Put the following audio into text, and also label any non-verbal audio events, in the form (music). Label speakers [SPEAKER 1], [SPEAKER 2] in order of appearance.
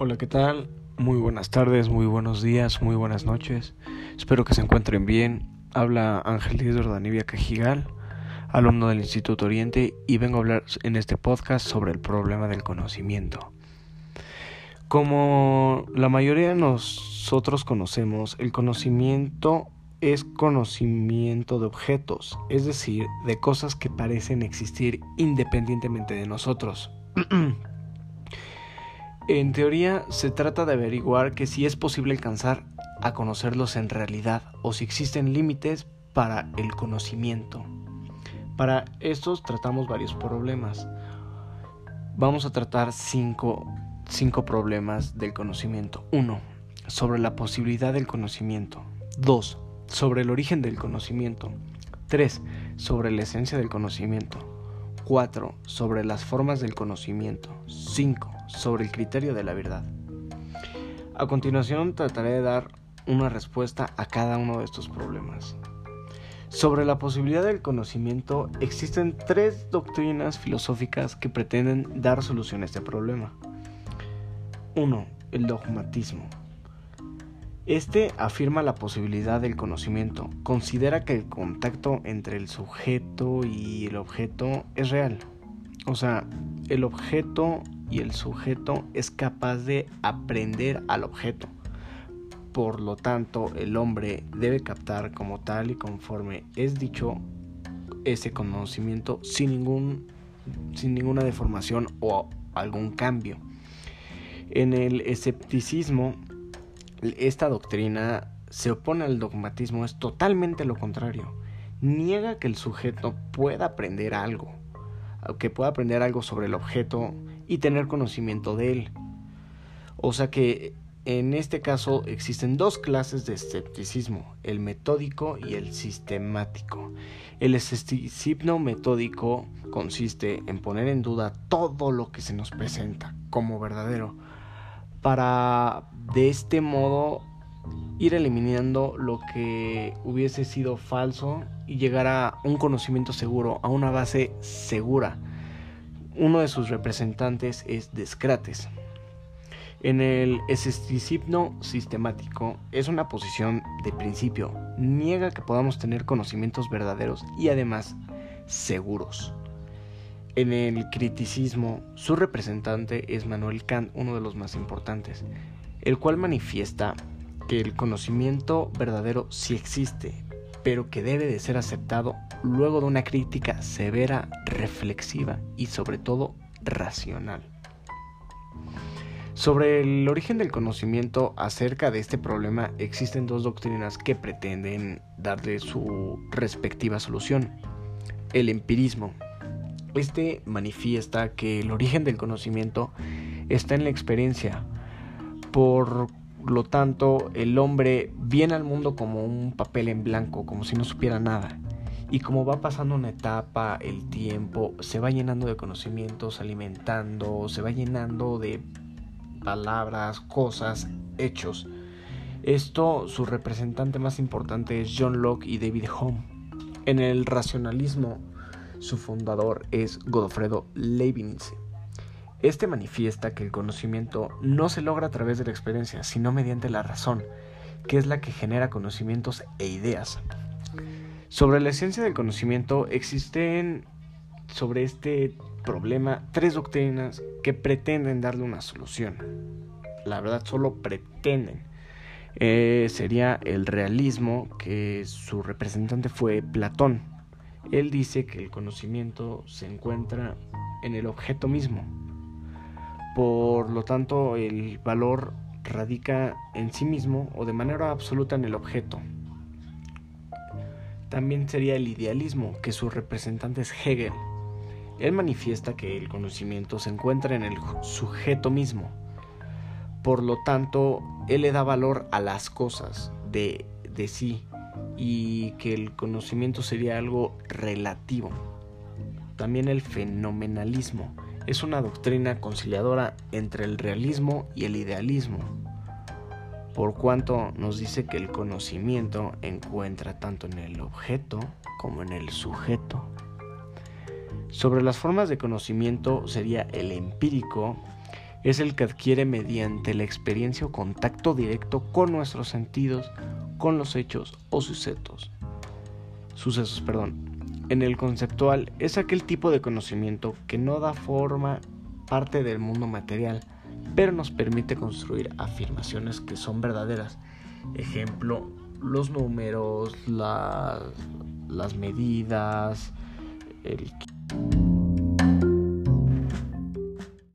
[SPEAKER 1] Hola, ¿qué tal? Muy buenas tardes, muy buenos días, muy buenas noches. Espero que se encuentren bien. Habla Ángel Díaz Danivia Cajigal, alumno del Instituto Oriente, y vengo a hablar en este podcast sobre el problema del conocimiento. Como la mayoría de nosotros conocemos, el conocimiento es conocimiento de objetos, es decir, de cosas que parecen existir independientemente de nosotros. (clears throat) en teoría se trata de averiguar que si es posible alcanzar a conocerlos en realidad o si existen límites para el conocimiento. Para estos tratamos varios problemas. Vamos a tratar cinco, cinco problemas del conocimiento. 1. Sobre la posibilidad del conocimiento. 2 sobre el origen del conocimiento. 3. Sobre la esencia del conocimiento. 4. Sobre las formas del conocimiento. 5. Sobre el criterio de la verdad. A continuación trataré de dar una respuesta a cada uno de estos problemas. Sobre la posibilidad del conocimiento existen tres doctrinas filosóficas que pretenden dar solución a este problema. 1. El dogmatismo. Este afirma la posibilidad del conocimiento, considera que el contacto entre el sujeto y el objeto es real. O sea, el objeto y el sujeto es capaz de aprender al objeto. Por lo tanto, el hombre debe captar como tal y conforme es dicho ese conocimiento sin, ningún, sin ninguna deformación o algún cambio. En el escepticismo esta doctrina se opone al dogmatismo, es totalmente lo contrario. Niega que el sujeto pueda aprender algo, que pueda aprender algo sobre el objeto y tener conocimiento de él. O sea que en este caso existen dos clases de escepticismo, el metódico y el sistemático. El escepticismo metódico consiste en poner en duda todo lo que se nos presenta como verdadero para de este modo ir eliminando lo que hubiese sido falso y llegar a un conocimiento seguro, a una base segura. Uno de sus representantes es Descrates. En el escepticismo sistemático es una posición de principio, niega que podamos tener conocimientos verdaderos y además seguros. En el criticismo, su representante es Manuel Kant, uno de los más importantes, el cual manifiesta que el conocimiento verdadero sí existe, pero que debe de ser aceptado luego de una crítica severa, reflexiva y sobre todo racional. Sobre el origen del conocimiento acerca de este problema existen dos doctrinas que pretenden darle su respectiva solución. El empirismo, este manifiesta que el origen del conocimiento está en la experiencia. Por lo tanto, el hombre viene al mundo como un papel en blanco, como si no supiera nada. Y como va pasando una etapa, el tiempo se va llenando de conocimientos, alimentando, se va llenando de palabras, cosas, hechos. Esto, su representante más importante es John Locke y David Hume. En el racionalismo, su fundador es Godofredo Leibniz. Este manifiesta que el conocimiento no se logra a través de la experiencia, sino mediante la razón, que es la que genera conocimientos e ideas. Sobre la esencia del conocimiento existen sobre este problema tres doctrinas que pretenden darle una solución. La verdad solo pretenden. Eh, sería el realismo, que su representante fue Platón él dice que el conocimiento se encuentra en el objeto mismo. Por lo tanto, el valor radica en sí mismo o de manera absoluta en el objeto. También sería el idealismo, que su representante es Hegel. Él manifiesta que el conocimiento se encuentra en el sujeto mismo. Por lo tanto, él le da valor a las cosas de, de sí y que el conocimiento sería algo relativo. También el fenomenalismo es una doctrina conciliadora entre el realismo y el idealismo, por cuanto nos dice que el conocimiento encuentra tanto en el objeto como en el sujeto. Sobre las formas de conocimiento sería el empírico, es el que adquiere mediante la experiencia o contacto directo con nuestros sentidos, con los hechos o sucesos. Sucesos, perdón. En el conceptual es aquel tipo de conocimiento que no da forma parte del mundo material, pero nos permite construir afirmaciones que son verdaderas. Ejemplo, los números, las medidas, el